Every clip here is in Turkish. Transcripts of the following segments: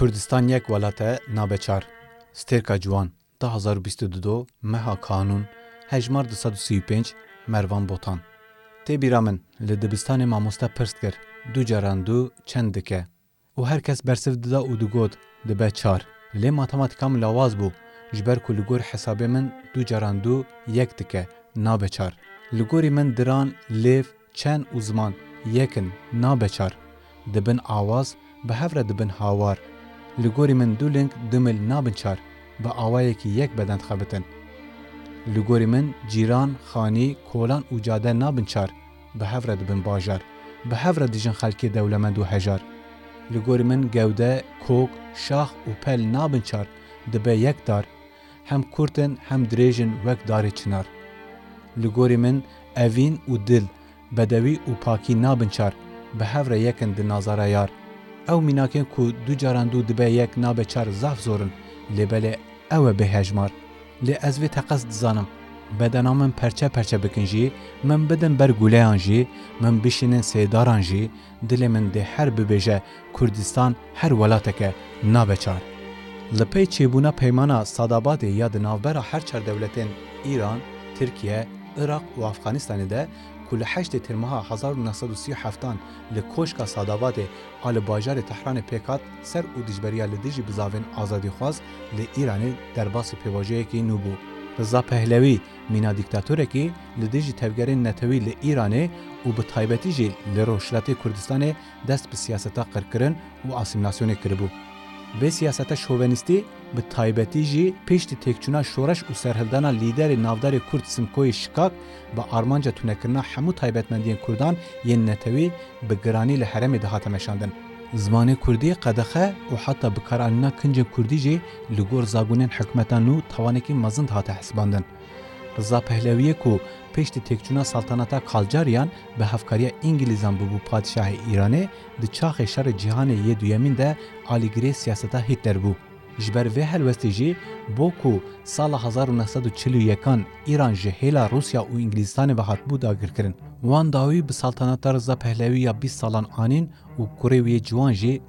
Kurdistan yek welate nabeçar. Stêrka Ciwan 2022 meha kanûn hejmar 235 Mervan Botan. Min li dibistanê mamoste pirs kir du caran du çend dike û her kes bersiv dida û digot dibe çar. Lê matematîka min lawaz bû ji ber ku li gor hesabê min du caran du yek dike nabe çar. Li gorî min diran lêv çend û ziman yekin nabe çar. Dibin awaz bi hev re dibin hawar. Li gorî min du ling du mil nabin çar bi awayekî yek beden dixebitin. Li gorî min cîran, xanî, kolan û cade nabin çar bi hev re dibin bajar. Bi hev re dijin xelkê dewlemend û hejar. Li gorî min gewde, kok, şax û pel nabin çar dibe yek dar hem kurtin hem dirêjin wek darê çınar. Li gorî min evîn û dil, bedewî û pakî nabin çar bi hev re yekin di nazara yar. Ew mînakên ku du caran dû dibe yek nabe çar zaf zorin lêbelê ew e bêhejmar. Lê ez vê teqez dizanim. Bedena min perçe perçe bikin jî, min bidin ber guleyan jî, min bişînin sêdaran jî, dilê min dê her bibêje Kurdistan her welateke nabe çar. Li pey çêbûna peymana Sadabadê ya di navbera her çar dewletên İran, Tirkiye, Iraq û Afganistanê de کو لە هشت ترمەها 1937 لە کۆشکا ساداواتێ ئا لە باژارە تەحرانە پێکات سەر و دژبەریا لە دژی بزاوێن ئازادی خواز لە ئیرانی دەرباسی پێواژەیەکی نو بوو. Rza Pehlevi mîna dîktatorekî li dijî tevgerên netewî li Îranê û bi taybetî jî li Roşlatê Kurdistanê dest bi siyaseta qirkirin û asîlasyonê kiribû. Vê siyaseta şovenîstî bi taybetî jî pêştî têkçûna şoreş û serhildana lîderê navdarê Kurd Simkoyê Şikak bi armanca tunekirina hemû taybetmendiyên Kurdan yên netewî bi giranî li heremê dihate meşandin. Zimanê Kurdî qedexe û heta bikaranîna kincên Kurdî jî li gor zabûnên hikûmeta nû tawanekî mezin dihate hesibandin. Rıza Pehleviyê ku pêştî têkçûna saltanata Kalcariyan bi hevkariya İngilîzan bibû padişahê Îranê di çaxê şerê cîhanê yê duyemîn de alîgirê siyaseta Hitler bû. Ji ber vê helwestê jî bo ku sala 1941 İran ji Rusya û Ingilistanê ve hatbû dagirkirin. Wan dawî bi saltanata Rıza Pehlevî ya 20 salan anîn û kurê wê ciwan jî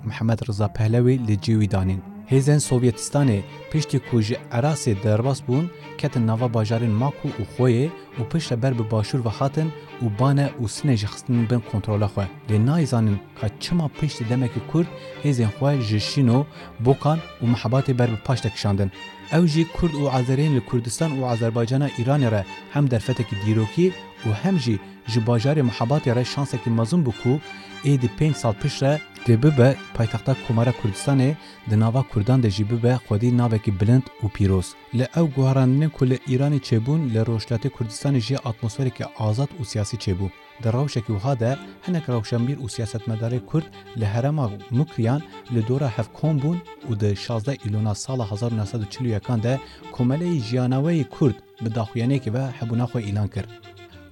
Rıza Pehlevî li danîn. Hêzên Sovyetistanê piştî ku ji Erasê derbas bûn, ketin nava bajarên Maku û Xoyê û piştre ber bi başûr ve hatin û bane û sinê ji xistin bin kontrola xwe. Lê nayzanin ka çima piştî demekî Kurd hêzên xwe ji Şîno, Bokan û mehebatê ber bi paş tekişandin. Ew jî Kurd û Azerên li Kurdistan û Azerbajcana Îranê re hem derfetekî dîrokî û hem jî ji bajarê mehebatê re şansekî mezin bû ku êdî pênc sal piştre dê bibe paytexta Komara Kurdistanê di nava Kurdan de jî bibe xwedî navekî bilind û pîroz. Li ew guharanînên ku li Îranê çêbûn li Rojhilatê Kurdistanê jî atmosferekî azad û siyasî çêbû. Di rewşekî wiha de hinek rewşenbîr û siyasetmedarê Kurd li herema Mukriyan li dora hevkom bûn û di 16 îlona sala 1941 de komeleyê jiyanaweyê Kurd bi daxuyanekî ve hebûna xwe îlan kir.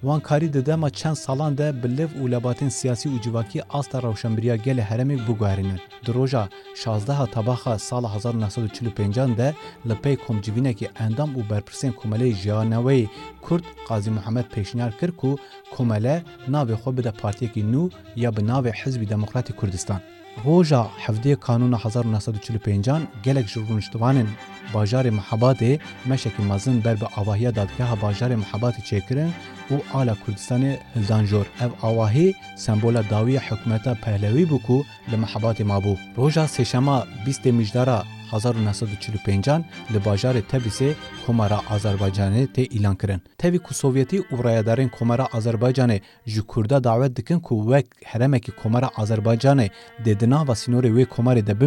Di dema çend salan de bi liv û lebatên siyasî û civakî asta rewşenbiriya gelê heremê biguherînin. Di roja 16 tabaxa sala 1945 de li pey komcivînekî endam û berpirsên komeleyê jiyanaweyê Kurd Qazî Muhemed pêşniyar kir ku komele navê xwe bide partiyekî nû ya bi navê Hizbî Demokratîk Kurdistan. Roja hevdê kanûna 1945 gelek ji rûniştivanên bajarê Mehebatê meşekî mezin ber bi avahiya dadgeha bajarê Mehebatê çêkirin û ala Kurdistanê hildan jor. Ev awahî sembola dawiya hikûmeta Pehlewî bû ku li Mehebatê mabû. Roja sêşema 20 mijdara 1945 li bajarê Tebrisê Komara Azerbaycanê tê îlan kirin. Tevî ku Sovyetî û rayadarên Komara Azerbaycanê ji Kurda dawet dikin ku wek heremekî Komara Azerbaycanê dê di nava sînorê wê komarê de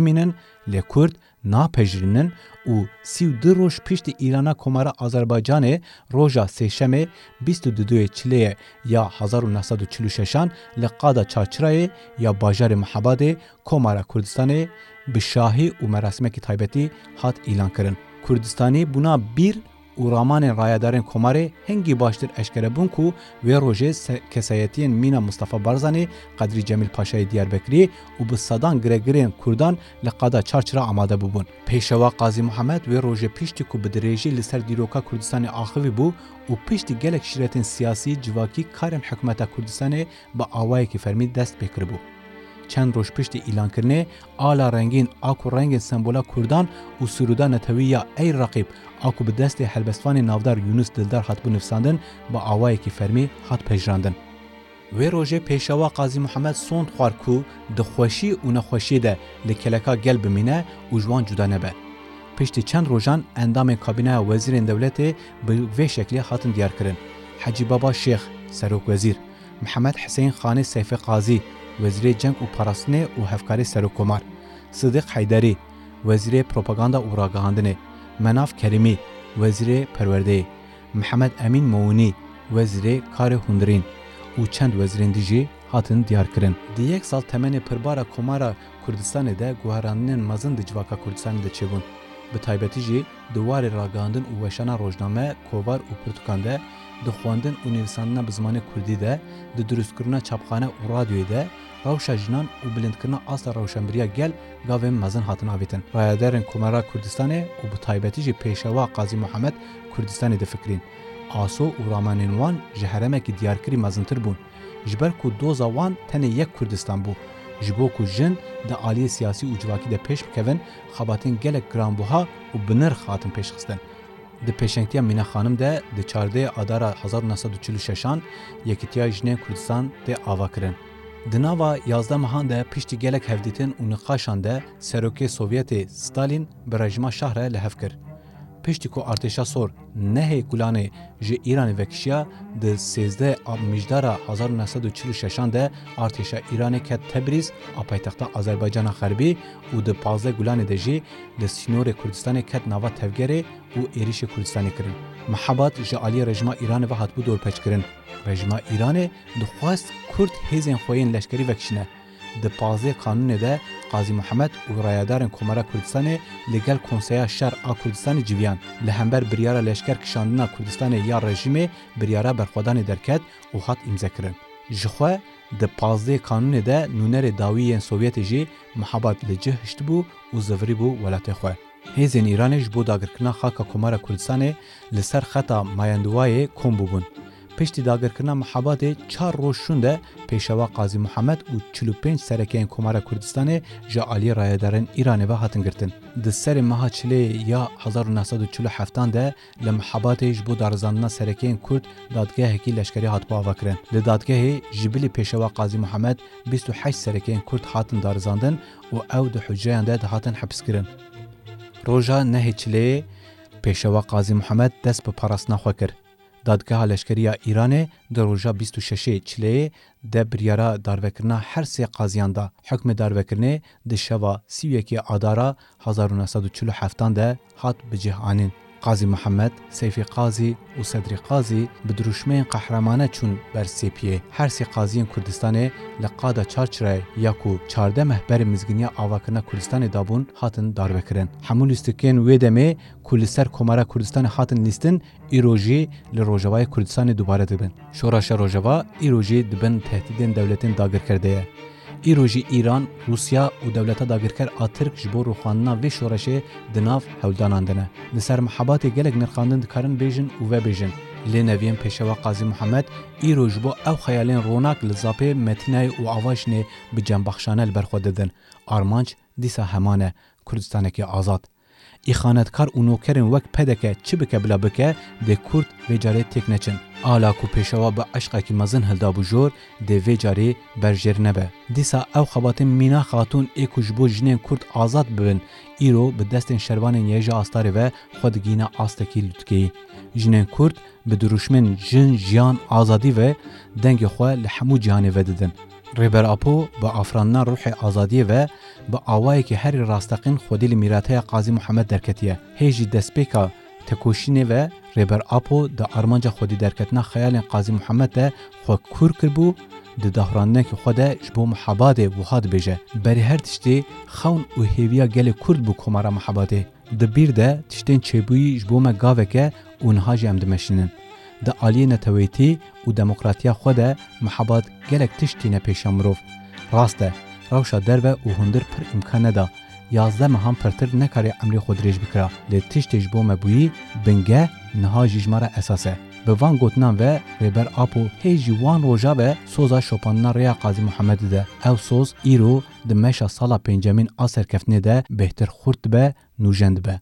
napejirînin û sî du roj piştî Îrana Komara Azerbaycanê roja sêşemê 22 çileyê ya 1946 li qada Çarçirayê ya bajarê Mehebatê Komara Kurdistanê bi şahî û merasimekî taybetî hat îlan kirin. Kurdistanî bûna bir û ramanên rayadarên Komarê hengî baştir eşkere bûn ku wê rojê kesayetiyên mîna Mustafa Barzanî, Qedrî Cemîl Paşayê Diyarbekirî û bi sedan giregirên Kurdan li qada çarçira amade bûbûn. Pêşewa Qazî Muhemed wê rojê piştî ku bi dirêjî li ser dîroka Kurdistanê axivî bû û piştî gelek şîretên siyasî civakî karên hikûmeta Kurdistanê bi awayekî fermî dest pê kiribû. Çend roj piştî îlankirine ala rengîn a ku rengên sembola Kurdan û Sûruda netewî ya ey raqîb a ku bi destê helbestvanê navdar Yunus Dildar hatbû nivîsandin bi awayekî fermî hat pejrandin. Wê rojê pêşewa Qazî Muhemed sond xwar ku di xweşî û nexweşî de li keleka gel bimîne û ji cuda nebe. Piştî çend rojan endamên kabîneya wezîrên dewletê bi vê şeklê hatin diyarkirin. Hecî Baba Şêx, Serok Wezîr, Mihemed Hüseyin Xanê Seyfê Qazî, Wezîrê Ceng û Parastinê û Hevkarê Serokkomar, Sidiq Heyderî, Wezîrê Propaganda û Ragahandinê, Menaf Kerimî, Wezîrê Perwerdeyê, Mihemed Emîn Moûnî, Wezîrê Karê Hundirîn û çend wezîrên dijî hatin diyarkirin. Di yek sal temenê pirbara Komara Kurdistanê de guheranînên mezin di civaka Kurdistanê de çêbûn. Bi taybetî jî di warê ragihandin û weşana rojname, kovar û pirtûkan de di xwendin û nivîsandina bi zimanê Kurdî de, di durustkirina çapxane û radyoyê de, rewşa jinan û bilindkirina asla rewşenbiriya gel gavên mezin hatin avêtin. Rayaderên Komara Kurdistanê û bi taybetî jî pêşewa Qazî Muhemed Kurdistanê difikirin. Aso û ramanên wan ji heremekî diyarkirî mezintir bûn. Ji ber Ji bo ku jin di aliyê siyasî û civakî de pêş bikevin, xebatên gelek giranbuha û bi nirx hatin pêşxistin. Di pêşengtiya Mîne Xanim de di çardê adara 1946an Yekîtiya Jinên Kurdistan tê ava kirin. Di nava yazda mehan de piştî gelek hevdîtin û nixaşan de Serokê Sovyetê Stalin bi rejima şahre li hev kir. Piştî ku artêşa sor nehê gulanê ji Îranê vekişiya di sêzde mijdara 1946an de artêşa Îranê ket Tebriz a paytexta Azerbaycana Xerbî û di pazde gulanê de jî li Sînorê Kurdistanê ket nava tevgerê û êrişê Kurdistanê kirin. Mehebat ji aliyê rejima Îranê ve hatbû dorpêçkirin. Rejima Îranê dixwast Kurd hêzên xwe yên leşkerî vekişine. Di pazê kanûnê de قازی محمد و رایدارن کمرا کوردستان لگل کنسیا شر آ کوردستان جویان لهمبر بریارا لشکر کشاندنا کوردستان یا رژیم بریارا برخوادان درکت و هات امضا کړن جخوا د 15 قانون ده نونر داوی سوویت جی محبات لجه هشت بو او زوری بو ولات خو هیزن ایرانش بو داګرکنا خاکا کومارا کوردستان لسر خطا مایندوای کوم بوبون Piştî dagirkirina mehebatê çar roj şûn de pêşewa Qazî Muhemed û 45 serekeyên Komara Kurdistanê ji aliyê rayedarên Îranê ve hatin girtin. Di serê meha çilê ya 1947 de li mehebatê ji bo darizandina serekeyên Kurd dadgehekî leşkerî hatbû avakirin. Li dadgehê ji bilî pêşewa Qazî Muhemed 28 serekeyên Kurd hatin darizandin û ew di hücreyan de dihatin hepskirin. Roja nehê çilê pêşewa Qazî Muhemed dest bi parastina xwe kir. دادگاه لشکریه ایران در روژا 26 چله د بریارا داروکرنا هر سه قاضیان دا حکم داروکرنه د شوا 31 آدارا 1947 ده هات به جهانین Qazî bi duruşmeyên qehremane çûn ber sepiyê. Her sê qaziyên Kurdistanê li qada çarçirayê ya ku çarde mehberê mizginiya avakirina Kurdistanê dabûn hatin darvekirin. Hemû lîstikên wê demê ku li ser Komara Kurdistanê hatin lîstin îro jî li Rojavayê Kurdistanê dubare dibin. Şoraşa Rojava îro jî dibin tehdîdên dewletên dagirkerde ye. Îro jî Îran, Rusya û dewleta dagirker a Tirk ji bo rûxandina vê şoreşê di nav hewldanan dine. Li ser mehebatê gelek nirxandin dikarin bêjin û vebêjin. Lê neviyên pêşewa Qazî Muhemed îro ji bo ew xeyalên ronak li zapê Metinayê û Avaşinê bi cembaxşane li ber xwe didin. Armanc dîsa heman e Kurdistanekî azad. ئیخانەتکار و نۆکەرن وەک پەدەکە چی بکە بلا بکە دێ کورت بێجارێت تێک نەچن ئالاک و پێشەوە بە عشقێکی مەزن هەلدابوو ژۆر دێڤێجارێ بەرژێر نەبە دیسا ئەو خەباتن مینا خاتون ئێکوش بۆ ژنێن کورد ئازاد ببن ئیرۆ بە دەستێن شەروانێن یێژە ئاستارێڤە خۆدگینە ئاستەکی لوتکەی ژنێن کورد بە دروشمن ژن ژیان ئازادیڤە دەنگی خۆ لە هەموو جیانێڤە ددن jiyan azadî ve dengê xwe li hemû cihanê vedidin. Rêber Apo bi afranina ruhê azadiyê ve bi awayekî herî rasteqîn xwedî li mîrateya Qazî Muhemed derketiye. Hê jî destpêka tekoşînê ve Rêber Apo di armanca xwedî derketina xeyalên Qazî Muhemed de xwe kûr kirbû di dahranekî xwe de ji bo mehebatê wiha dibêje. Berî her tiştê xewn û hêviya gelê Kurd bû komara mehebatê. Di bîr de tiştên çêbûyî ji bo me gaveke û niha jî em dimeşînin. Di aliyê netewêtî û demokratiya xwe de mehebat gelek tiştîne pêşa mirov. Rast e, rewşa derve û hundir pir imkan neda. Yazde mehan pirtir nekarê emrê xwe dirêj bikira. Lê tiştê ji bo me bûyî binge niha jî ji me re esas e. bi van gotinan ve rêber Apo hê jî wan roja ve soza şopanina Rêya Qazî Muhemedê de ew soz îro di meşa sala pêncemîn a serkeftinê de bêhtir xurt dibe nûjen dibe.